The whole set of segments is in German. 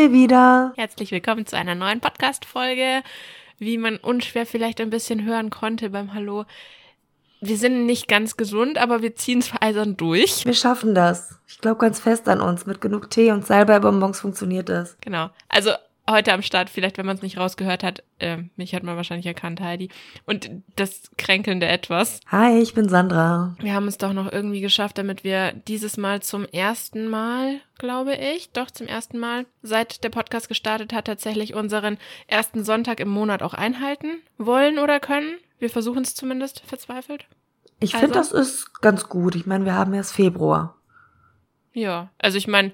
Wir wieder. Herzlich willkommen zu einer neuen Podcast-Folge. Wie man unschwer vielleicht ein bisschen hören konnte beim Hallo. Wir sind nicht ganz gesund, aber wir ziehen es eisern durch. Wir schaffen das. Ich glaube ganz fest an uns. Mit genug Tee und Salbeibonbons funktioniert das. Genau. Also heute am Start, vielleicht wenn man es nicht rausgehört hat, äh, mich hat man wahrscheinlich erkannt, Heidi. Und das kränkelnde Etwas. Hi, ich bin Sandra. Wir haben es doch noch irgendwie geschafft, damit wir dieses Mal zum ersten Mal, glaube ich, doch zum ersten Mal, seit der Podcast gestartet hat, tatsächlich unseren ersten Sonntag im Monat auch einhalten wollen oder können. Wir versuchen es zumindest verzweifelt. Ich Also? finde, das ist ganz gut. Ich meine, wir haben erst Februar. Ja, also ich meine,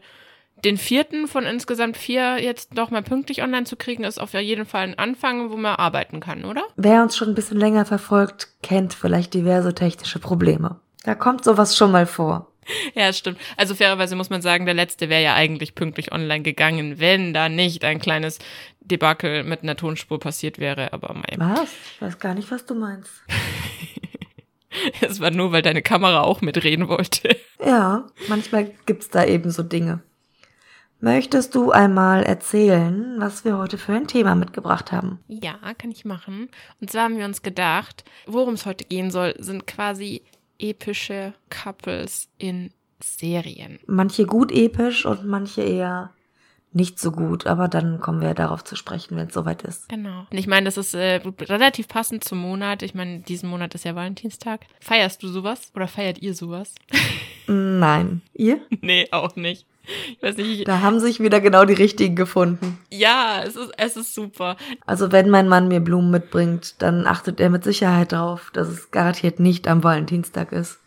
den vierten von insgesamt vier jetzt noch mal pünktlich online zu kriegen, ist auf jeden Fall ein Anfang, wo man arbeiten kann, oder? Wer uns schon ein bisschen länger verfolgt, kennt vielleicht diverse technische Probleme. Da kommt sowas schon mal vor. Ja, stimmt. Also fairerweise muss man sagen, der letzte wäre ja eigentlich pünktlich online gegangen, wenn da nicht ein kleines Debakel mit einer Tonspur passiert wäre. Aber mein, Was? Ich weiß gar nicht, was du meinst. es war nur, weil deine Kamera auch mitreden wollte. Ja, manchmal gibt's da eben so Dinge. Möchtest du einmal erzählen, was wir heute für ein Thema mitgebracht haben? Ja, kann ich machen. Und zwar haben wir uns gedacht, worum es heute gehen soll, sind quasi epische Couples in Serien. Manche gut episch und manche eher nicht so gut, aber dann kommen wir darauf zu sprechen, wenn es soweit ist. Genau. Und ich meine, das ist äh, relativ passend zum Monat. Ich meine, diesen Monat ist ja Valentinstag. Feierst du sowas? Oder feiert ihr sowas? Nein. Ihr? nee, auch nicht. Ich weiß nicht. Ich, Da haben sich wieder genau die richtigen gefunden. ja, es ist, es ist super. Also wenn mein Mann mir Blumen mitbringt, dann achtet er mit Sicherheit darauf, dass es garantiert nicht am Valentinstag ist.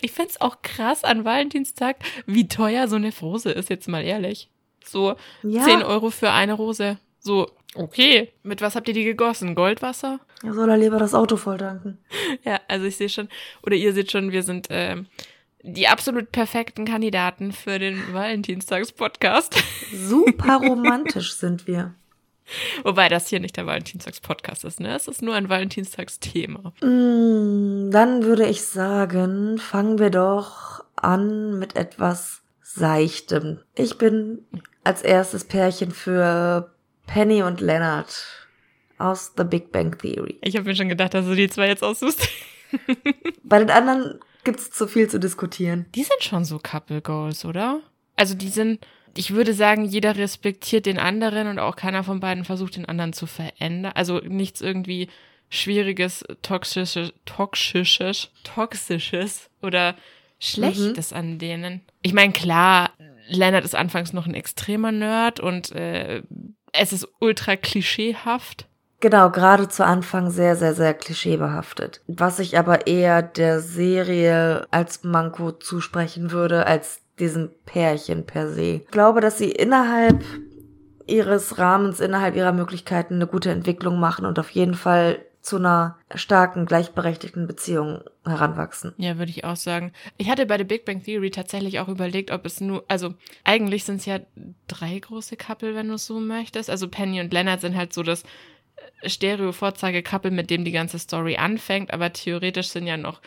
Ich find's auch krass an Valentinstag, wie teuer so eine Rose ist, jetzt mal ehrlich. So Ja. 10 Euro für eine Rose. So, okay. Mit was habt ihr die gegossen? Goldwasser? Er soll er lieber das Auto voll tanken. Ja, also ich sehe schon, oder ihr seht schon, wir sind ähm, die absolut perfekten Kandidaten für den Valentinstags-Podcast. Super romantisch sind wir. Wobei das hier nicht der Valentinstags-Podcast ist, ne? Es ist nur ein Valentinstags-Thema. Mm, Dann würde ich sagen, fangen wir doch an mit etwas Seichtem. Ich bin als erstes Pärchen für Penny und Leonard aus The Big Bang Theory. Ich habe mir schon gedacht, dass du die zwei jetzt aussuchst. Bei den anderen gibt's zu viel zu diskutieren. Die sind schon so Couple Goals, oder? Also die sind, ich würde sagen, jeder respektiert den anderen und auch keiner von beiden versucht, den anderen zu verändern. Also nichts irgendwie schwieriges, toxisches, toxisches, toxisches oder Schlechtes an denen. Ich meine, klar, Leonard ist anfangs noch ein extremer Nerd und äh, es ist ultra klischeehaft. Genau, gerade zu Anfang sehr, sehr, sehr klischeebehaftet. Was ich aber eher der Serie als Manko zusprechen würde, als diesem Pärchen per se. Ich glaube, dass sie innerhalb ihres Rahmens, innerhalb ihrer Möglichkeiten eine gute Entwicklung machen und auf jeden Fall zu einer starken, gleichberechtigten Beziehung heranwachsen. Ja, würde ich auch sagen. Ich hatte bei The Big Bang Theory tatsächlich auch überlegt, ob es nur, also eigentlich sind es ja drei große Couple, wenn du es so möchtest. Also Penny und Leonard sind halt so das Stereo-Vorzeige-Couple, mit dem die ganze Story anfängt, aber theoretisch sind ja noch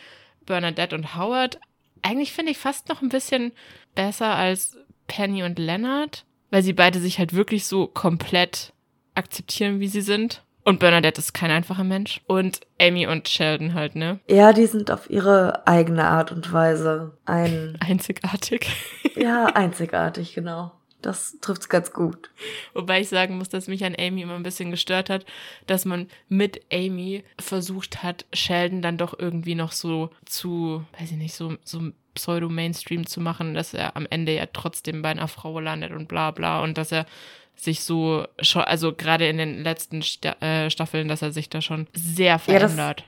Bernadette und Howard. Eigentlich finde ich fast noch ein bisschen besser als Penny und Leonard, weil sie beide sich halt wirklich so komplett akzeptieren, wie sie sind. Und Bernadette ist kein einfacher Mensch. Und Amy und Sheldon halt, ne? Ja, die sind auf ihre eigene Art und Weise ein, Einzigartig. ja, einzigartig, genau. Das trifft's ganz gut. Wobei ich sagen muss, dass mich an Amy immer ein bisschen gestört hat, dass man mit Amy versucht hat, Sheldon dann doch irgendwie noch so zu, weiß ich nicht, so, so Pseudo-Mainstream zu machen, dass er am Ende ja trotzdem bei einer Frau landet und bla bla und dass er sich so schon, also gerade in den letzten Sta äh, Staffeln, dass er sich da schon sehr Ja, verändert.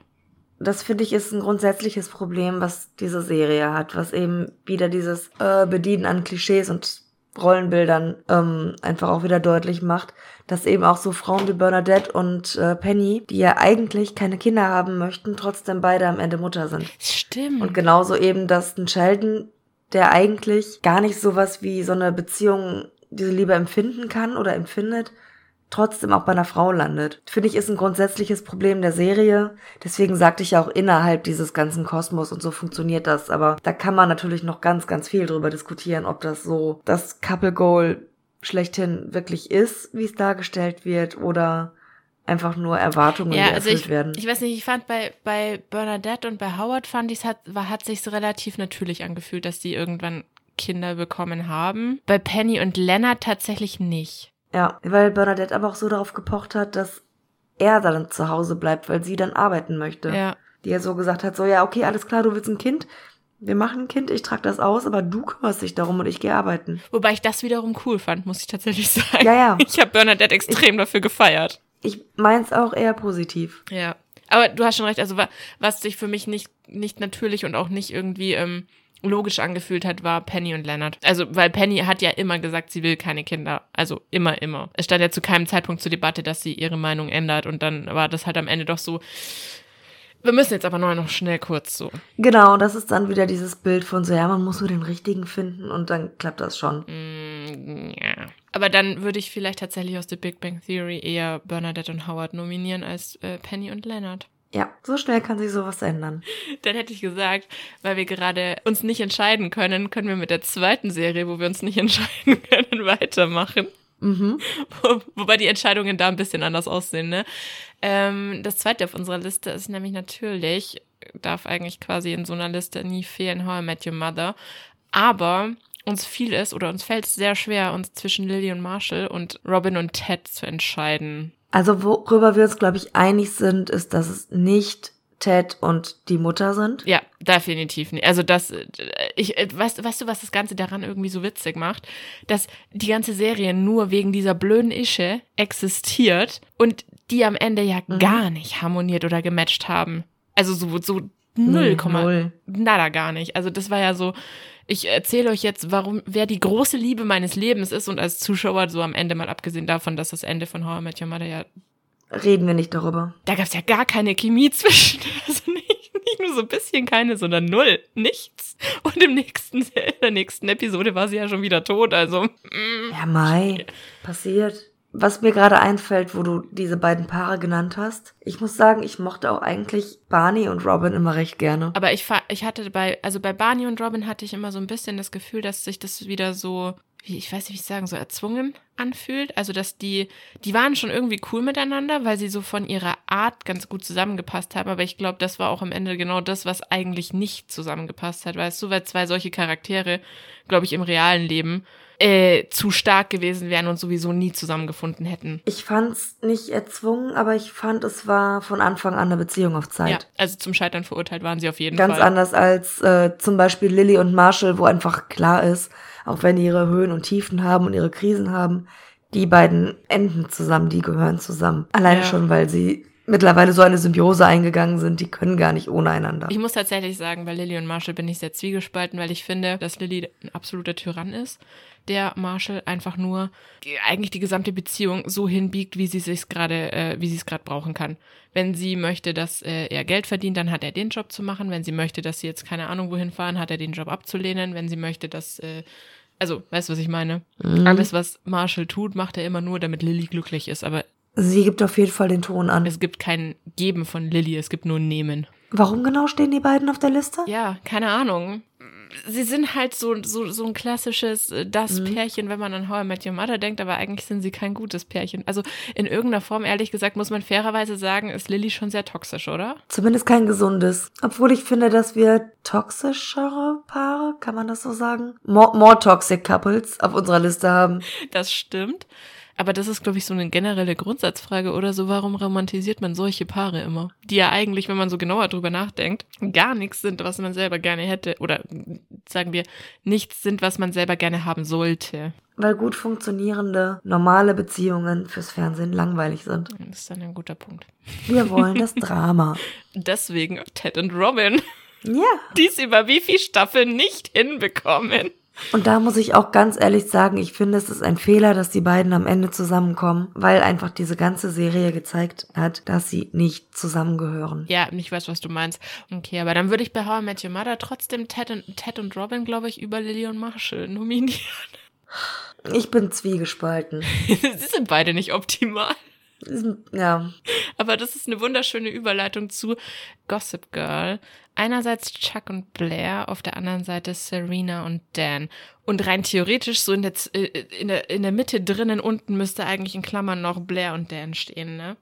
Das finde ich ist ein grundsätzliches Problem, was diese Serie hat, was eben wieder dieses äh, Bedienen an Klischees und Rollenbildern ähm, einfach auch wieder deutlich macht, dass eben auch so Frauen wie Bernadette und äh, Penny, die ja eigentlich keine Kinder haben möchten, trotzdem beide am Ende Mutter sind. Stimmt. Und genauso eben, dass ein Sheldon, der eigentlich gar nicht sowas wie so eine Beziehung, diese Liebe empfinden kann oder empfindet, trotzdem auch bei einer Frau landet. Finde ich, ist ein grundsätzliches Problem der Serie. Deswegen sagte ich ja auch innerhalb dieses ganzen Kosmos und so funktioniert das. Aber da kann man natürlich noch ganz, ganz viel drüber diskutieren, ob das so das Couple Goal schlechthin wirklich ist, wie es dargestellt wird, oder einfach nur Erwartungen, Ja, also erfüllt ich, werden. ich weiß nicht, ich fand bei, bei Bernadette und bei Howard fand ich es hat, war, hat sich relativ natürlich angefühlt, dass die irgendwann Kinder bekommen haben. Bei Penny und Leonard tatsächlich nicht. Ja, weil Bernadette aber auch so darauf gepocht hat, dass er dann zu Hause bleibt, weil sie dann arbeiten möchte. Ja. Die er so gesagt hat, so, ja, okay, alles klar, du willst ein Kind, wir machen ein Kind, ich trage das aus, aber du kümmerst dich darum und ich gehe arbeiten. Wobei ich das wiederum cool fand, muss ich tatsächlich sagen. Ja, ja. Ich habe Bernadette extrem dafür gefeiert. Ich meins auch eher positiv. Ja. Aber du hast schon recht, also wa- was sich für mich nicht, nicht natürlich und auch nicht irgendwie ähm, logisch angefühlt hat, war Penny und Leonard. Also, weil Penny hat ja immer gesagt, sie will keine Kinder. Also immer, immer. Es stand ja zu keinem Zeitpunkt zur Debatte, dass sie ihre Meinung ändert und dann war das halt am Ende doch so. Wir müssen jetzt aber nur noch schnell kurz so. Genau, das ist dann wieder dieses Bild von so, ja, man muss nur den richtigen finden und dann klappt das schon. Mm, ja. Aber dann würde ich vielleicht tatsächlich aus The Big Bang Theory eher Bernadette und Howard nominieren als äh, Penny und Leonard. Ja, so schnell kann sich sowas ändern. Dann hätte ich gesagt, weil wir gerade uns nicht entscheiden können, können wir mit der zweiten Serie, wo wir uns nicht entscheiden können, weitermachen. Mhm. Wo, wobei die Entscheidungen da ein bisschen anders aussehen, ne? Ähm, das zweite auf unserer Liste ist nämlich natürlich, darf eigentlich quasi in so einer Liste nie fehlen, How I Met Your Mother. Aber uns fiel es oder uns fällt es sehr schwer, uns zwischen Lily und Marshall und Robin und Ted zu entscheiden. Also worüber wir uns, glaube ich, einig sind, ist, dass es nicht Ted und die Mutter sind. Ja, definitiv nicht. Also das, ich, weißt, weißt du, was das Ganze daran irgendwie so witzig macht? Dass die ganze Serie nur wegen dieser blöden Ische existiert und die am Ende ja Mhm. gar nicht harmoniert oder gematcht haben. Also so, so Nee, 0, null. nada gar nicht. Also das war ja so, ich erzähle euch jetzt, warum, wer die große Liebe meines Lebens ist und als Zuschauer so am Ende mal abgesehen davon, dass das Ende von How I Met Your Mother ja Reden wir nicht darüber. da gab's ja gar keine Chemie zwischen. Also nicht, nicht nur so ein bisschen keine, sondern null. Nichts. Und im nächsten, in der nächsten Episode war sie ja schon wieder tot. Also, mm, Ja, Mai, passiert. Was mir gerade einfällt, wo du diese beiden Paare genannt hast, ich muss sagen, ich mochte auch eigentlich Barney und Robin immer recht gerne. aber ich, ich hatte bei, also bei Barney und Robin hatte ich immer so ein bisschen das Gefühl, dass sich das wieder so, wie, ich weiß nicht, wie ich sagen, so erzwungen anfühlt. Also, dass die, die waren schon irgendwie cool miteinander, weil sie so von ihrer Art ganz gut zusammengepasst haben. Aber ich glaube, das war auch am Ende genau das, was eigentlich nicht zusammengepasst hat. Weißt du, weil zwei solche Charaktere, glaube ich, im realen Leben äh, zu stark gewesen wären und sowieso nie zusammengefunden hätten. Ich fand's nicht erzwungen, aber ich fand, es war von Anfang an eine Beziehung auf Zeit. Ja, also zum Scheitern verurteilt waren sie auf jeden Ganz Fall. anders als äh, zum Beispiel Lilly und Marshall, wo einfach klar ist, auch wenn die ihre Höhen und Tiefen haben und ihre Krisen haben, die beiden enden zusammen, die gehören zusammen. Alleine Ja. schon, weil sie mittlerweile so eine Symbiose eingegangen sind, die können gar nicht ohne einander. Ich muss tatsächlich sagen, bei Lilly und Marshall bin ich sehr zwiegespalten, weil ich finde, dass Lilly ein absoluter Tyrann ist, der Marshall einfach nur die, eigentlich die gesamte Beziehung so hinbiegt, wie sie es gerade, äh, wie sie es gerade brauchen kann. Wenn sie möchte, dass äh, er Geld verdient, dann hat er den Job zu machen. Wenn sie möchte, dass sie jetzt keine Ahnung wohin fahren, hat er den Job abzulehnen. Wenn sie möchte, dass äh, also, weißt du, was ich meine? Mhm. Alles, was Marshall tut, macht er immer nur, damit Lilly glücklich ist. Aber Sie gibt auf jeden Fall den Ton an. es gibt kein Geben von Lilly, es gibt nur Nehmen. Warum genau stehen die beiden auf der Liste? Ja, keine Ahnung. Sie sind halt so, so, so ein klassisches äh, das Mhm. Pärchen, wenn man an How I Met Your Mother denkt, aber eigentlich sind sie kein gutes Pärchen. Also in irgendeiner Form, ehrlich gesagt, muss man fairerweise sagen, ist Lilly schon sehr toxisch, oder? Zumindest kein gesundes. Obwohl ich finde, dass wir toxischere Paare, kann man das so sagen? More, more toxic couples auf unserer Liste haben. Das stimmt. Aber das ist, glaube ich, so eine generelle Grundsatzfrage oder so. Warum romantisiert man solche Paare immer? Die ja eigentlich, wenn man so genauer drüber nachdenkt, gar nichts sind, was man selber gerne hätte. Oder sagen wir, nichts sind, was man selber gerne haben sollte. Weil gut funktionierende, normale Beziehungen fürs Fernsehen langweilig sind. Das ist dann ein guter Punkt. Wir wollen das Drama. Deswegen Ted und Robin, Ja. die es über wie viel Staffeln nicht hinbekommen. Und da muss ich auch ganz ehrlich sagen, ich finde, es ist ein Fehler, dass die beiden am Ende zusammenkommen, weil einfach diese ganze Serie gezeigt hat, dass sie nicht zusammengehören. Ja, ich weiß, was du meinst. Okay, aber dann würde ich bei How I Met Your Mother trotzdem Ted und, Ted und Robin, glaube ich, über Lily und Marshall nominieren. Ich bin zwiegespalten. Sie sind beide nicht optimal. Ja. Aber das ist eine wunderschöne Überleitung zu Gossip Girl. Einerseits Chuck und Blair, auf der anderen Seite Serena und Dan. Und rein theoretisch, so in der, äh, in der, in der Mitte drinnen unten müsste eigentlich in Klammern noch Blair und Dan stehen, ne?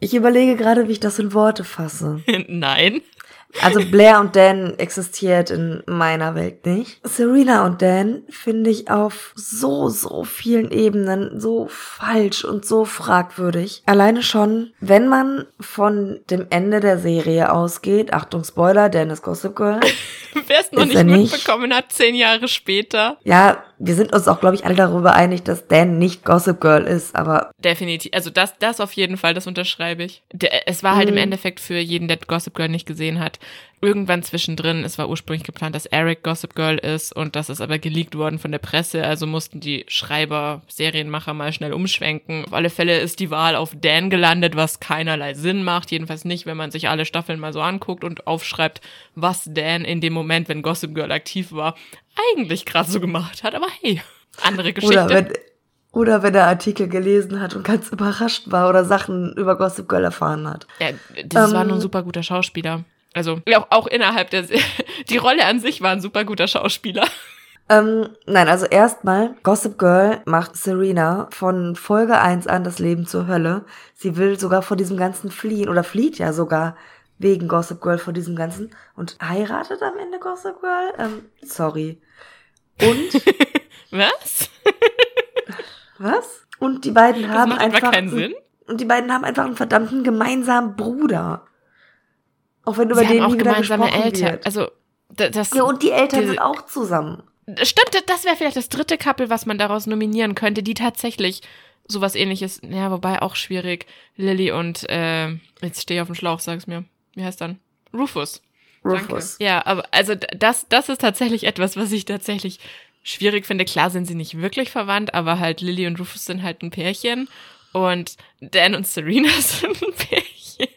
ich überlege gerade, wie ich das in Worte fasse. Nein. Also Blair und Dan existiert in meiner Welt nicht. Serena und Dan finde ich auf so, so vielen Ebenen so falsch und so fragwürdig. Alleine schon, wenn man von dem Ende der Serie ausgeht, Achtung Spoiler, Dan ist Gossip Girl. Wer es noch nicht mitbekommen hat, zehn Jahre später. Ja, wir sind uns auch, glaube ich, alle darüber einig, dass Dan nicht Gossip Girl ist, aber. Definitiv. Also das, das auf jeden Fall, das unterschreibe ich. Es war halt mhm. im Endeffekt für jeden, der Gossip Girl nicht gesehen hat, irgendwann zwischendrin, es war ursprünglich geplant, dass Eric Gossip Girl ist und das ist aber geleakt worden von der Presse, also mussten die Schreiber, Serienmacher mal schnell umschwenken. Auf alle Fälle ist die Wahl auf Dan gelandet, was keinerlei Sinn macht, jedenfalls nicht, wenn man sich alle Staffeln mal so anguckt und aufschreibt, was Dan in dem Moment, wenn Gossip Girl aktiv war, eigentlich gerade so gemacht hat, aber hey, andere Geschichte. Oder wenn, oder wenn er Artikel gelesen hat und ganz überrascht war oder Sachen über Gossip Girl erfahren hat. Ja, das ähm, war nur ein super guter Schauspieler. Also auch, auch innerhalb der die Rolle an sich war ein super guter Schauspieler. Ähm, nein, also erstmal, Gossip Girl macht Serena von Folge 1 an das Leben zur Hölle. Sie will sogar vor diesem Ganzen fliehen oder flieht ja sogar wegen Gossip Girl vor diesem Ganzen und heiratet am Ende Gossip Girl. Ähm, sorry. Und? Was? Was? Und die beiden das haben macht einfach. keinen Sinn. Und die beiden haben einfach einen verdammten gemeinsamen Bruder. Auch wenn über Sie den haben auch gemeinsame Eltern. wird. Also das. Ja, und die Eltern diese, sind auch zusammen. Stimmt, das wäre vielleicht das dritte Couple, was man daraus nominieren könnte, die tatsächlich sowas ähnliches, ja, wobei auch schwierig. Lilly und, äh, jetzt stehe ich auf dem Schlauch, sag's mir. Wie heißt dann? Rufus. Rufus. Danke. Ja, aber also das, das ist tatsächlich etwas, was ich tatsächlich schwierig finde. Klar sind sie nicht wirklich verwandt, aber halt Lilly und Rufus sind halt ein Pärchen und Dan und Serena sind ein Pärchen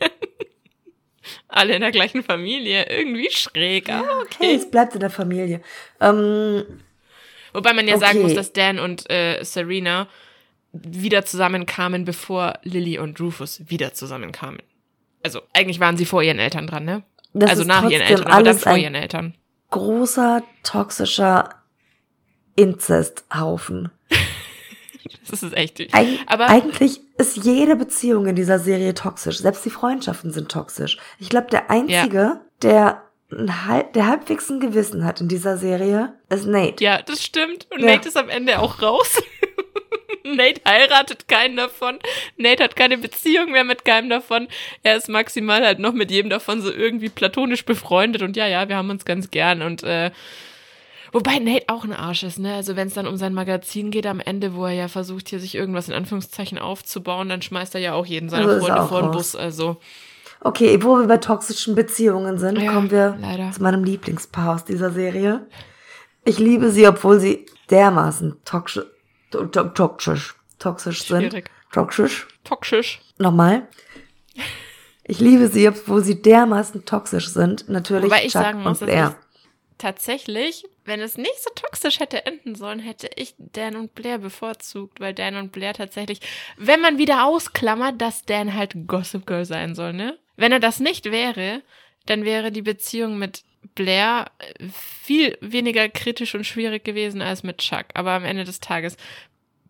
alle in der gleichen Familie. Irgendwie schräg, aber okay. Hey, es bleibt in der Familie. Ähm, Wobei man ja okay. sagen muss, dass Dan und äh, Serena wieder zusammenkamen, bevor Lily und Rufus wieder zusammenkamen. Also eigentlich waren sie vor ihren Eltern dran, ne? Das also nach ihren Eltern, aber dann vor ihren Eltern. Großer, toxischer Inzesthaufen. Das ist echt. Eig Aber eigentlich ist jede Beziehung in dieser Serie toxisch. Selbst die Freundschaften sind toxisch. Ich glaube, der einzige, ja. der Halb, der halbwegs ein Gewissen hat in dieser Serie, ist Nate. Ja, das stimmt. Und ja. Nate ist am Ende auch raus. Nate heiratet keinen davon. Nate hat keine Beziehung mehr mit keinem davon. Er ist maximal halt noch mit jedem davon so irgendwie platonisch befreundet. Und ja, ja, wir haben uns ganz gern. Und äh, Wobei Nate auch ein Arsch ist, ne? Also wenn es dann um sein Magazin geht am Ende, wo er ja versucht, hier sich irgendwas in Anführungszeichen aufzubauen, dann schmeißt er ja auch jeden seiner also Freunde vor den Bus. Also. Okay, wo wir bei toxischen Beziehungen sind, ja, kommen wir leider. zu meinem Lieblingspaar aus dieser Serie. Ich liebe sie, obwohl sie dermaßen toxisch, to to toxisch, toxisch sind. Toxisch. Toxisch. Nochmal. Ich liebe sie, obwohl sie dermaßen toxisch sind. Natürlich Wobei ich Chuck sagen muss, und Blair tatsächlich, wenn es nicht so toxisch hätte enden sollen, hätte ich Dan und Blair bevorzugt, weil Dan und Blair tatsächlich, wenn man wieder ausklammert, dass Dan halt Gossip Girl sein soll, ne? Wenn er das nicht wäre, dann wäre die Beziehung mit Blair viel weniger kritisch und schwierig gewesen als mit Chuck. Aber am Ende des Tages,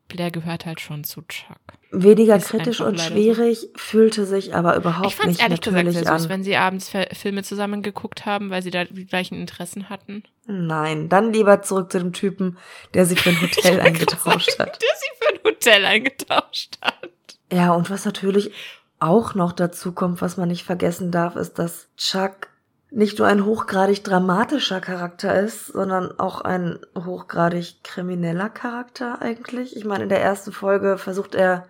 Blair gehört halt schon zu Chuck. Weniger kritisch und schwierig, so. fühlte sich aber überhaupt ich fand's nicht ehrlich natürlich gesagt sehr an. süß, wenn sie abends Filme zusammen geguckt haben, weil sie da die gleichen Interessen hatten. Nein, dann lieber zurück zu dem Typen, der sie für ein Hotel eingetauscht sagen, hat. Der sie für ein Hotel eingetauscht hat. Ja, und was natürlich auch noch dazu kommt, was man nicht vergessen darf, ist, dass Chuck nicht nur ein hochgradig dramatischer Charakter ist, sondern auch ein hochgradig krimineller Charakter eigentlich. Ich meine, in der ersten Folge versucht er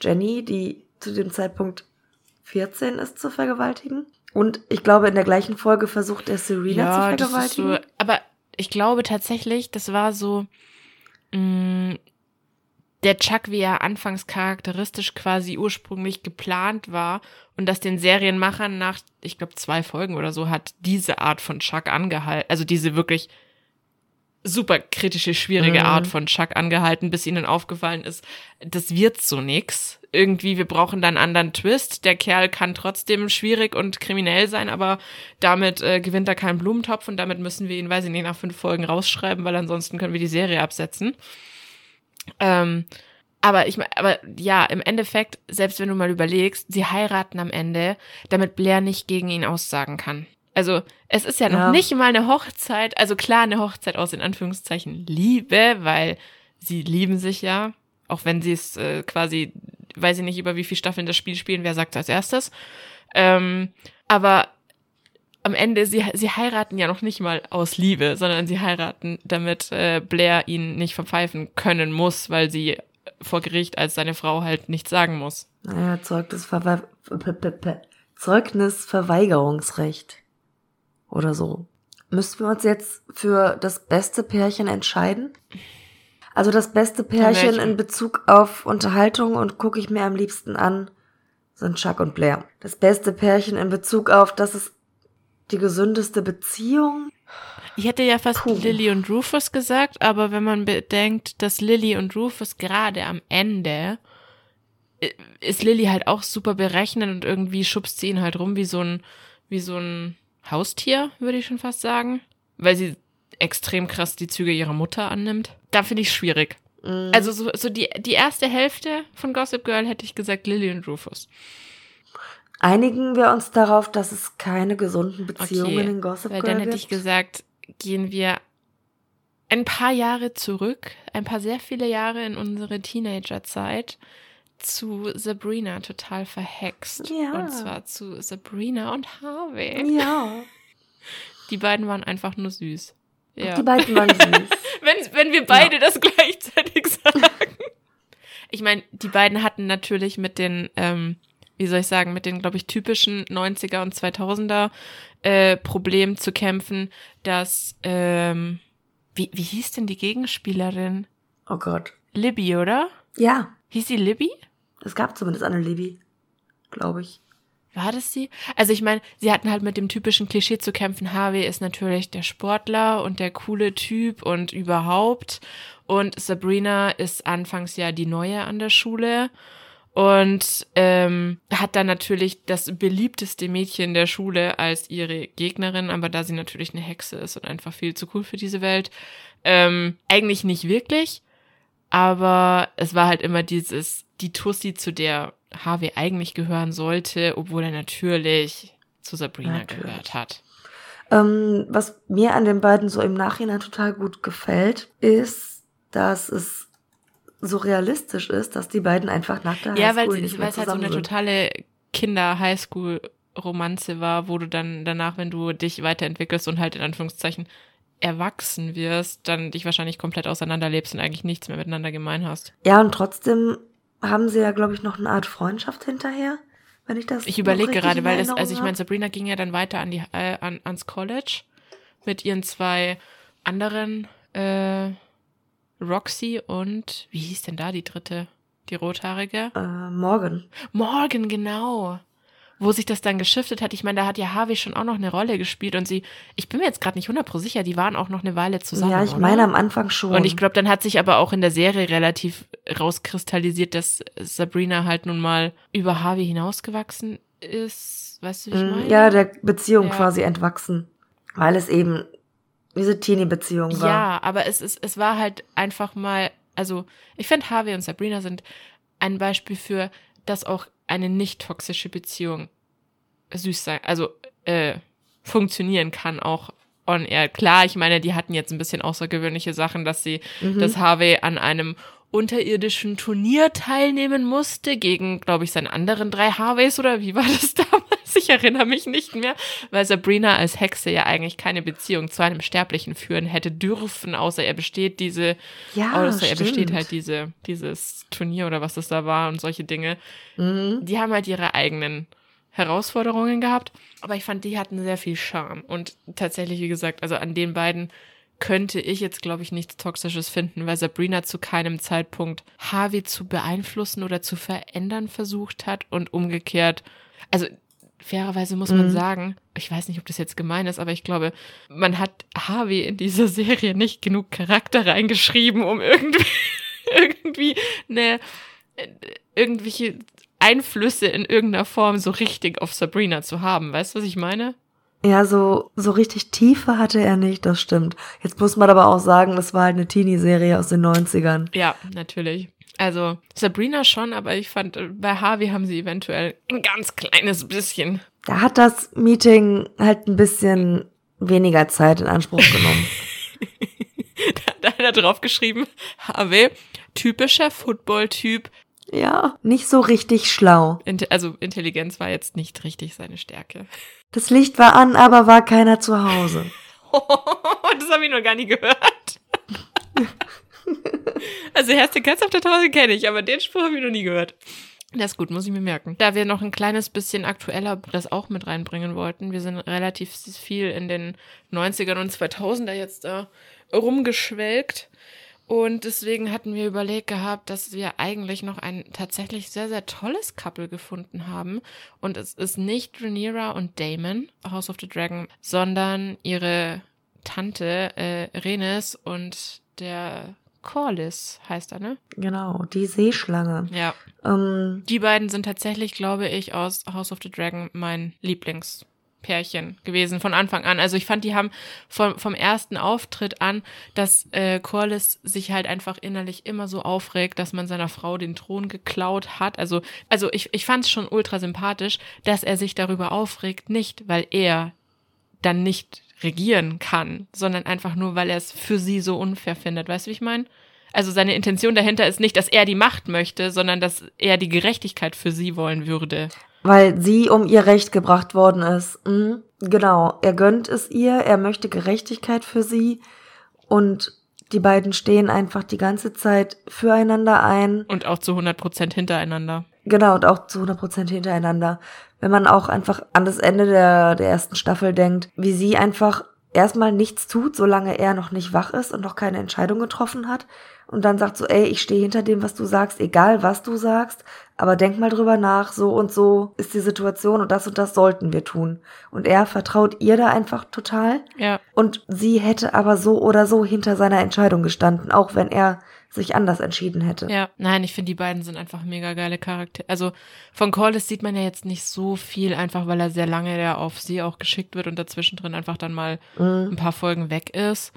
Jenny, die zu dem Zeitpunkt 14 ist, zu vergewaltigen. Und ich glaube, in der gleichen Folge versucht er Serena ja, zu vergewaltigen. So, aber ich glaube tatsächlich, das war so mh, mm, der Chuck, wie er anfangs charakteristisch quasi ursprünglich geplant war und das den Serienmachern nach, ich glaube, zwei Folgen oder so hat diese Art von Chuck angehalten, also diese wirklich super kritische, schwierige Mhm. Art von Chuck angehalten, bis ihnen aufgefallen ist, das wird so nix. Irgendwie, wir brauchen da einen anderen Twist. Der Kerl kann trotzdem schwierig und kriminell sein, aber damit äh, gewinnt er keinen Blumentopf und damit müssen wir ihn, weiß ich nicht, nach fünf Folgen rausschreiben, weil ansonsten können wir die Serie absetzen. Ähm, aber ich meine, aber ja, im Endeffekt, selbst wenn du mal überlegst, sie heiraten am Ende, damit Blair nicht gegen ihn aussagen kann. Also, es ist ja noch Ja. nicht mal eine Hochzeit, also klar eine Hochzeit aus in Anführungszeichen Liebe, weil sie lieben sich ja, auch wenn sie es äh, quasi, weiß ich nicht, über wie viele Staffeln das Spiel spielen, wer sagt als erstes. Ähm, aber am Ende, sie, sie heiraten ja noch nicht mal aus Liebe, sondern sie heiraten, damit äh, Blair ihn nicht verpfeifen können muss, weil sie vor Gericht als seine Frau halt nichts sagen muss. Naja, Zeugnisverwe Zeugnisverweigerungsrecht. Oder so. Müssten wir uns jetzt für das beste Pärchen entscheiden? Also das beste Pärchen in Bezug auf Unterhaltung und gucke ich mir am liebsten an, sind Chuck und Blair. Das beste Pärchen in Bezug auf, das ist die gesündeste Beziehung. Ich hätte ja fast Puh. Lily und Rufus gesagt, aber wenn man bedenkt, dass Lily und Rufus gerade am Ende äh, ist Lily halt auch super berechnend und irgendwie schubst sie ihn halt rum wie so ein, wie so ein Haustier, würde ich schon fast sagen. Weil sie extrem krass die Züge ihrer Mutter annimmt. Da finde ich schwierig. Mhm. Also so, so die, die erste Hälfte von Gossip Girl hätte ich gesagt Lily und Rufus. Einigen wir uns darauf, dass es keine gesunden Beziehungen Okay, in Gossip Weil Girl dann hätte gibt? ich gesagt, gehen wir ein paar Jahre zurück, ein paar sehr viele Jahre in unsere Teenagerzeit zu Sabrina total verhext. Ja. Und zwar zu Sabrina und Harvey. Ja, Die beiden waren einfach nur süß. Ja. die beiden waren süß. wenn, wenn wir beide das gleichzeitig sagen. Ich meine, die beiden hatten natürlich mit den, ähm, wie soll ich sagen, mit den, glaube ich, typischen 90er und 2000er äh, Problemen zu kämpfen, dass, ähm, wie, wie hieß denn die Gegenspielerin? Oh Gott. Libby, oder? Ja, Hieß sie Libby? es gab zumindest eine Libby, glaube ich. War das sie? Also ich meine, sie hatten halt mit dem typischen Klischee zu kämpfen. Harvey ist natürlich der Sportler und der coole Typ und überhaupt. Und Sabrina ist anfangs ja die Neue an der Schule und ähm, hat dann natürlich das beliebteste Mädchen der Schule als ihre Gegnerin, aber da sie natürlich eine Hexe ist und einfach viel zu cool für diese Welt, ähm, eigentlich nicht wirklich. Aber es war halt immer dieses, die Tussi, zu der Harvey eigentlich gehören sollte, obwohl er natürlich zu Sabrina Natürlich. gehört hat. Ähm, was mir an den beiden so im Nachhinein total gut gefällt, ist, dass es so realistisch ist, dass die beiden einfach nach der Ja, weil Highschool nicht weil es halt so eine sind. totale Kinder-Highschool-Romanze war, wo du dann danach, wenn du dich weiterentwickelst und halt in Anführungszeichen erwachsen wirst, dann dich wahrscheinlich komplett auseinanderlebst und eigentlich nichts mehr miteinander gemein hast. Ja, und trotzdem haben sie ja, glaube ich, noch eine Art Freundschaft hinterher, wenn ich das Ich überlege gerade, weil es, also ich meine. Sabrina ging ja dann weiter an die, äh, an, ans College mit ihren zwei anderen, äh, Roxy und, wie hieß denn da die dritte? Die rothaarige? äh, Morgan. Morgan, genau. Wo sich das dann geschiftet hat. Ich meine, da hat ja Harvey schon auch noch eine Rolle gespielt und sie, ich bin mir jetzt gerade nicht 100% sicher, die waren auch noch eine Weile zusammen. ja, ich oder? meine am Anfang schon. Und ich glaube, dann hat sich aber auch in der Serie relativ rauskristallisiert, dass Sabrina halt nun mal über Harvey hinausgewachsen ist. Weißt du, wie ich Mm, meine? ja, der Beziehung Ja. quasi entwachsen. Weil es eben diese Teenie-Beziehung war. Ja, aber es, ist, es war halt einfach mal, also ich finde, Harvey und Sabrina sind ein Beispiel für, dass auch eine nicht toxische Beziehung süß sein, also äh, funktionieren kann, auch on air. Klar, ich meine, die hatten jetzt ein bisschen außergewöhnliche Sachen, dass sie, Mhm. dass Harvey an einem unterirdischen Turnier teilnehmen musste gegen, glaube ich, seinen anderen drei Harveys oder wie war das damals? Ich erinnere mich nicht mehr, weil Sabrina als Hexe ja eigentlich keine Beziehung zu einem Sterblichen führen hätte dürfen, außer er besteht diese, ja, außer er besteht stimmt. halt diese, dieses Turnier oder was das da war und solche Dinge. Mhm. Die haben halt ihre eigenen Herausforderungen gehabt, aber ich fand, die hatten sehr viel Charme und tatsächlich, wie gesagt, also an den beiden könnte ich jetzt, glaube ich, nichts Toxisches finden, weil Sabrina zu keinem Zeitpunkt Harvey zu beeinflussen oder zu verändern versucht hat und umgekehrt, also fairerweise muss man Mhm. sagen, ich weiß nicht, ob das jetzt gemein ist, aber ich glaube, man hat Harvey in dieser Serie nicht genug Charakter reingeschrieben, um irgendwie, irgendwie eine, irgendwelche Einflüsse in irgendeiner Form so richtig auf Sabrina zu haben. Weißt du, was ich meine? Ja, so, so richtig Tiefe hatte er nicht, das stimmt. Jetzt muss man aber auch sagen, das war halt eine Teenie-Serie aus den 90ern. Ja, natürlich. Also Sabrina schon, aber ich fand, äh, bei Harvey haben sie eventuell ein ganz kleines bisschen. Da hat das Meeting halt ein bisschen weniger Zeit in Anspruch genommen. Da hat er drauf geschrieben, Harvey, typischer Football-Typ. Ja, nicht so richtig schlau. Inte- Also Intelligenz war jetzt nicht richtig seine Stärke. Das Licht war an, aber war keiner zu Hause. das habe ich noch gar nie gehört. also Herste Katz auf der Tausend kenne ich, aber den Spruch habe ich noch nie gehört. Das ist gut, muss ich mir merken. Da wir noch ein kleines bisschen aktueller das auch mit reinbringen wollten, wir sind relativ viel in den 90ern und 2000er jetzt da rumgeschwelgt. Und deswegen hatten wir überlegt gehabt, dass wir eigentlich noch ein tatsächlich sehr, sehr tolles Couple gefunden haben. Und es ist nicht Rhaenyra und Damon, House of the Dragon, sondern ihre Tante äh, Rhaenys und der Corlys heißt er, ne? Genau, die Seeschlange. Ja. Ähm, Die beiden sind tatsächlich, glaube ich, aus House of the Dragon mein Lieblingspärchen gewesen von Anfang an. Also ich fand, die haben vom, vom ersten Auftritt an, dass äh, Corlys sich halt einfach innerlich immer so aufregt, dass man seiner Frau den Thron geklaut hat. Also, also ich, ich fand es schon ultra sympathisch, dass er sich darüber aufregt, nicht weil er dann nicht regieren kann, sondern einfach nur, weil er es für sie so unfair findet. Weißt du, wie ich meine? Also seine Intention dahinter ist nicht, dass er die Macht möchte, sondern dass er die Gerechtigkeit für sie wollen würde. Weil sie um ihr Recht gebracht worden ist. Mhm. Genau, er gönnt es ihr, er möchte Gerechtigkeit für sie und die beiden stehen einfach die ganze Zeit füreinander ein. Und auch zu 100 Prozent hintereinander. Genau, und auch zu 100% hintereinander. Wenn man auch einfach an das Ende der, der ersten Staffel denkt, wie sie einfach erstmal nichts tut, solange er noch nicht wach ist und noch keine Entscheidung getroffen hat. Und dann sagt so, ey, ich stehe hinter dem, was du sagst, egal was du sagst, aber denk mal drüber nach, so und so ist die Situation und das und das sollten wir tun. Und er vertraut ihr da einfach total. Ja. Und sie hätte aber so oder so hinter seiner Entscheidung gestanden, auch wenn er sich anders entschieden hätte. Ja, nein, ich finde, die beiden sind einfach mega geile Charaktere. Also von Corliss sieht man ja jetzt nicht so viel, einfach weil er sehr lange ja auf sie auch geschickt wird und dazwischen drin einfach dann mal Mhm. ein paar Folgen weg ist.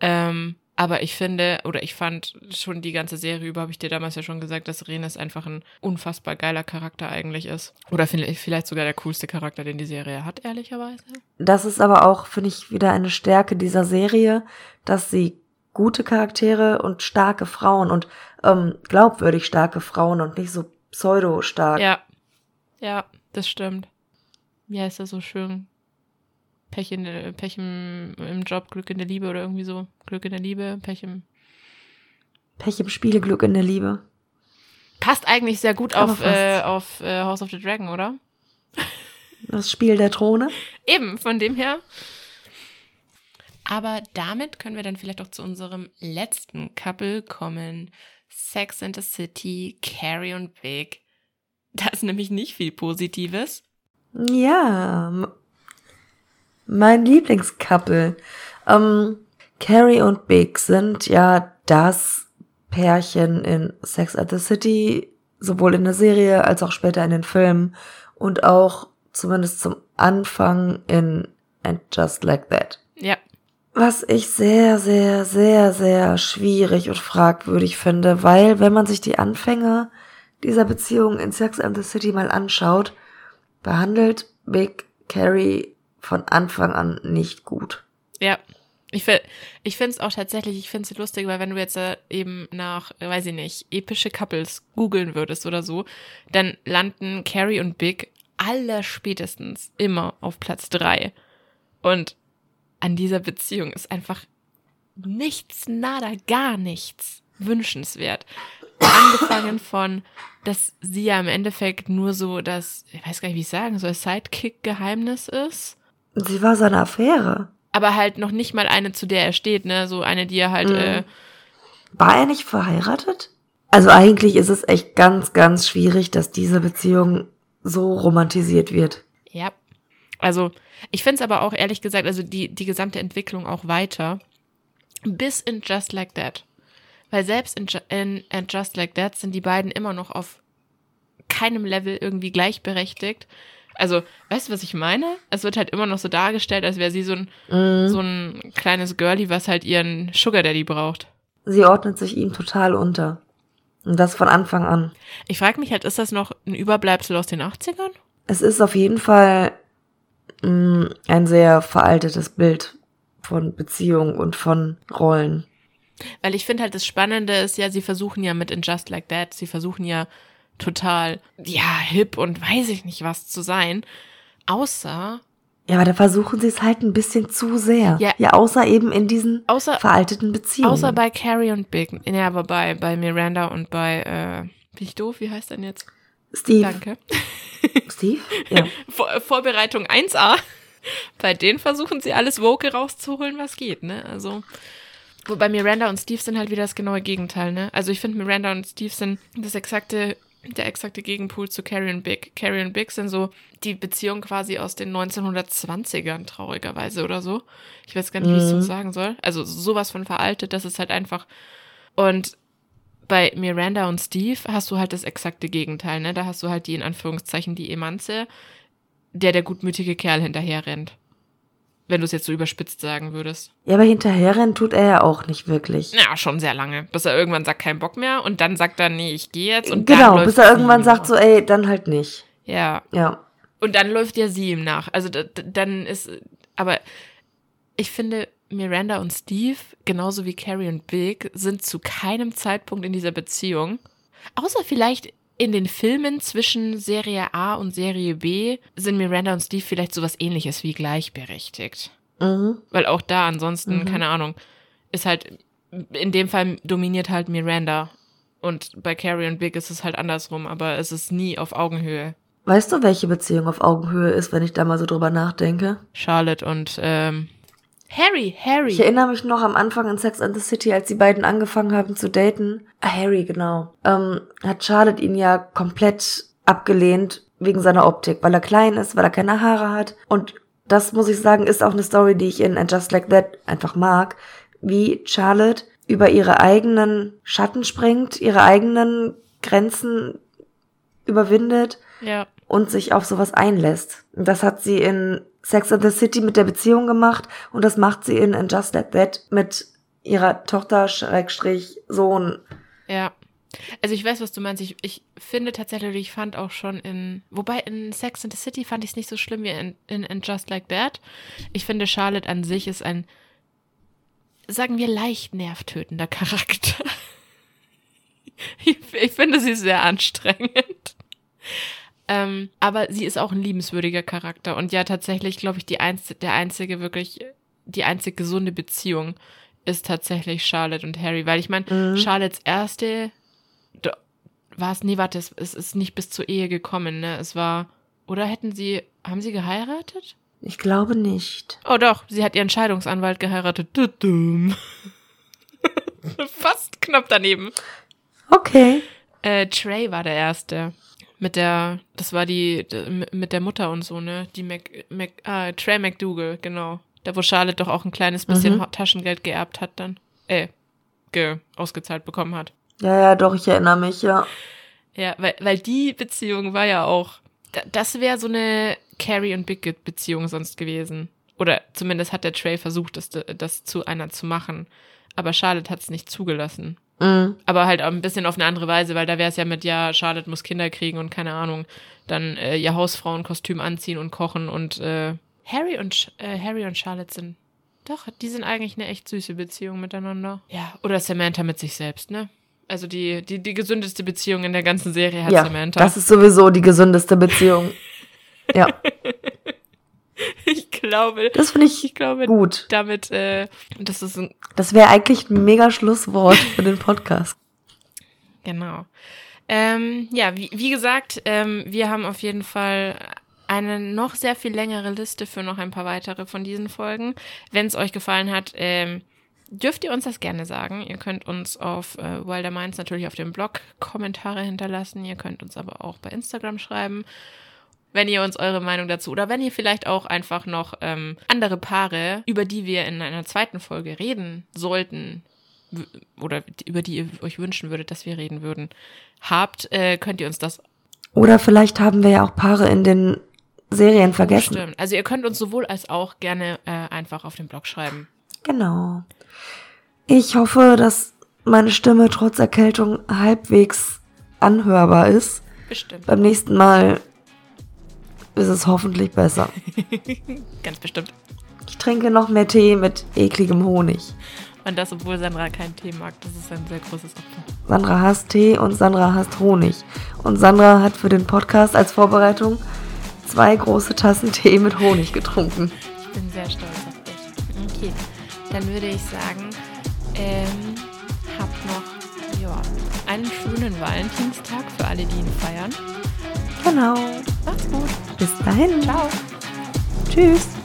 Ähm, aber ich finde, oder ich fand schon die ganze Serie über, habe ich dir damals ja schon gesagt, dass Renes einfach ein unfassbar geiler Charakter eigentlich ist. Oder vielleicht vielleicht sogar der coolste Charakter, den die Serie hat, ehrlicherweise. Das ist aber auch, finde ich, wieder eine Stärke dieser Serie, dass sie gute Charaktere und starke Frauen und ähm, glaubwürdig starke Frauen und nicht so pseudo-stark. Ja. Ja, das stimmt. Wie heißt das so schön? Pech, in, der- Pech im, im Job, Glück in der Liebe oder irgendwie so. Glück in der Liebe, Pech im. Pech im Spiele, Glück in der Liebe. Passt eigentlich sehr gut Aber auf, äh, auf äh, House of the Dragon, oder? Das Spiel der Throne. Eben, von dem her. Aber damit können wir dann vielleicht auch zu unserem letzten Couple kommen. Sex and the City, Carrie und Big. Da ist nämlich nicht viel Positives. Ja, mein Lieblingscouple. Ähm, Carrie und Big sind ja das Pärchen in Sex at the City, sowohl in der Serie als auch später in den Filmen und auch zumindest zum Anfang in And Just Like That. Ja, Was ich sehr, sehr, sehr, sehr schwierig und fragwürdig finde, weil wenn man sich die Anfänge dieser Beziehung in Sex and the City mal anschaut, behandelt Big Carrie von Anfang an nicht gut. Ja. Ich, ich finde es auch tatsächlich, ich finde es lustig, weil wenn du jetzt äh, eben nach, weiß ich nicht, epische Couples googeln würdest oder so, dann landen Carrie und Big allerspätestens immer auf Platz drei. Und an dieser Beziehung ist einfach nichts, nada, gar nichts wünschenswert. Angefangen von, dass sie ja im Endeffekt nur so das, ich weiß gar nicht, wie ich sagen soll, Sidekick-Geheimnis ist Sie war seine Affäre. aber halt noch nicht mal eine, zu der er steht, ne? So eine, die er halt, Mhm. äh, War er nicht verheiratet? Also eigentlich ist es echt ganz, ganz schwierig, dass diese Beziehung so romantisiert wird. Ja. Also, ich finde es aber auch ehrlich gesagt, also die, die gesamte Entwicklung auch weiter. Bis in Just Like That. Weil selbst in, in, in Just Like That sind die beiden immer noch auf keinem Level irgendwie gleichberechtigt. Also, weißt du, was ich meine? Es wird halt immer noch so dargestellt, als wäre sie so ein, Mhm. so ein kleines Girlie, was halt ihren Sugar Daddy braucht. Sie ordnet sich ihm total unter. Und das von Anfang an. Ich frage mich halt, ist das noch ein Überbleibsel aus den 80ern? Es ist auf jeden Fall mh, ein sehr veraltetes Bild von Beziehungen und von Rollen. Weil ich finde halt, das Spannende ist ja, sie versuchen ja mit In Just Like That, sie versuchen ja total, ja, hip und weiß ich nicht was zu sein. Außer, Ja, aber da versuchen sie es halt ein bisschen zu sehr. Ja. Ja, außer eben in diesen außer, veralteten Beziehungen. außer bei Carrie und Big. Ja, aber bei, bei Miranda und bei, äh, bin ich doof? Wie heißt denn jetzt? Steve. Danke. Steve? Ja. Vor, Vorbereitung 1a. Bei denen versuchen sie alles Woke rauszuholen, was geht, ne? Also. Wobei Miranda und Steve sind halt wieder das genaue Gegenteil, ne? Also ich finde Miranda und Steve sind das exakte, der exakte Gegenpool zu Carrie und Big. Carrie und Big sind so die Beziehung quasi aus den 1920ern, traurigerweise oder so. Ich weiß gar nicht, wie ich es so Mhm. sagen soll. Also sowas von veraltet, das ist halt einfach. Und bei Miranda und Steve hast du halt das exakte Gegenteil, ne? Da hast du halt die in Anführungszeichen die Emanze, der der gutmütige Kerl hinterher rennt. Wenn du es jetzt so überspitzt sagen würdest. ja, aber hinterherrennen tut er ja auch nicht wirklich. Ja, schon sehr lange. Bis er irgendwann sagt, kein Bock mehr und dann sagt er, nee, ich gehe jetzt und dann genau, bis er irgendwann sagt so, ey, dann halt nicht. Ja, Ja. und dann läuft ja sie ihm nach. Also dann ist, aber ich finde, Miranda und Steve, genauso wie Carrie und Big, sind zu keinem Zeitpunkt in dieser Beziehung, außer vielleicht in den Filmen zwischen Serie A und Serie B, sind Miranda und Steve vielleicht sowas ähnliches wie gleichberechtigt. Mhm. Weil auch da ansonsten, Mhm. keine Ahnung, ist halt, in dem Fall dominiert halt Miranda. Und bei Carrie und Big ist es halt andersrum, aber es ist nie auf Augenhöhe. Weißt du, welche Beziehung auf Augenhöhe ist, wenn ich da mal so drüber nachdenke? Charlotte und ähm, Harry, Harry. Ich erinnere mich noch am Anfang in Sex and the City, als die beiden angefangen haben zu daten. Ah, Harry, genau. Ähm, hat Charlotte ihn ja komplett abgelehnt wegen seiner Optik, weil er klein ist, weil er keine Haare hat. Und das muss ich sagen, ist auch eine Story, die ich in And Just Like That einfach mag, wie Charlotte über ihre eigenen Schatten springt, ihre eigenen Grenzen überwindet ja, und sich auf sowas einlässt. Das hat sie in Sex and the City mit der Beziehung gemacht und das macht sie in And Just Like That mit ihrer Tochter Schrägstrich Sohn. ja. Also ich weiß, was du meinst. Ich, ich finde tatsächlich, ich fand auch schon in, wobei in Sex and the City fand ich es nicht so schlimm wie in, in, in Just Like That. Ich finde, Charlotte an sich ist ein, sagen wir, leicht nervtötender Charakter. Ich, ich finde sie sehr anstrengend. Ähm, aber sie ist auch ein liebenswürdiger Charakter. Und ja, tatsächlich, glaube ich, die einz der einzige wirklich, die einzig gesunde Beziehung ist tatsächlich Charlotte und Harry. Weil ich meine, Mhm. Charlottes erste war es, nee, warte, es, es ist nicht bis zur Ehe gekommen, ne? Es war, oder hätten sie, haben sie geheiratet? Ich glaube nicht. Oh doch, sie hat ihren Scheidungsanwalt geheiratet. Fast knapp daneben. Okay. Äh, Trey war der erste. Mit der, das war die, mit der Mutter und so, ne? Die Mac, Mac, ah, Trey McDougal, genau. Da, wo Charlotte doch auch ein kleines bisschen Mhm. Taschengeld geerbt hat dann. Äh, ge, ausgezahlt bekommen hat. Ja, ja, doch, ich erinnere mich, ja. Ja, weil, weil die Beziehung war ja auch, da- das wäre so eine Carrie und Big Beziehung sonst gewesen. Oder zumindest hat der Trey versucht, das, das zu einer zu machen. Aber Charlotte hat es nicht zugelassen. Mhm. Aber halt auch ein bisschen auf eine andere Weise, weil da wäre es ja mit, ja, Charlotte muss Kinder kriegen und keine Ahnung, dann äh, ihr Hausfrauenkostüm anziehen und kochen und äh, Harry und äh, Harry und Charlotte sind doch, die sind eigentlich eine echt süße Beziehung miteinander. Ja, oder Samantha mit sich selbst, ne? Also die, die, die gesündeste Beziehung in der ganzen Serie hat Ja, Samantha. das ist sowieso die gesündeste Beziehung. ja, ich glaube, das finde ich ich glaube, gut. damit, äh, das ist ein, Das wäre eigentlich ein mega Schlusswort für den Podcast. Genau. Ähm, ja, wie, wie gesagt, ähm, wir haben auf jeden Fall eine noch sehr viel längere Liste für noch ein paar weitere von diesen Folgen. Wenn es euch gefallen hat, ähm, dürft ihr uns das gerne sagen. Ihr könnt uns auf äh, Wilder Minds natürlich auf dem Blog Kommentare hinterlassen. Ihr könnt uns aber auch bei Instagram schreiben. Wenn ihr uns eure Meinung dazu oder wenn ihr vielleicht auch einfach noch ähm, andere Paare, über die wir in einer zweiten Folge reden sollten, oder über die ihr euch wünschen würdet, dass wir reden würden, habt, äh, könnt ihr uns das. Oder vielleicht haben wir ja auch Paare in den Serien vergessen. Stimmt. Also ihr könnt uns sowohl als auch gerne äh, einfach auf den Blog schreiben. Genau. Ich hoffe, dass meine Stimme trotz Erkältung halbwegs anhörbar ist. Bestimmt. Beim nächsten Mal ist es hoffentlich besser. Ganz bestimmt. Ich trinke noch mehr Tee mit ekligem Honig. Und das, obwohl Sandra keinen Tee mag. Das ist ein sehr großes Opfer. Sandra hasst Tee und Sandra hasst Honig. Und Sandra hat für den Podcast als Vorbereitung zwei große Tassen Tee mit Honig getrunken. Ich bin sehr stolz auf dich. Okay, dann würde ich sagen, ähm, habt noch ja, einen schönen Valentinstag für alle, die ihn feiern. Genau. Macht's gut. Bis dahin. Ciao. Tschüss.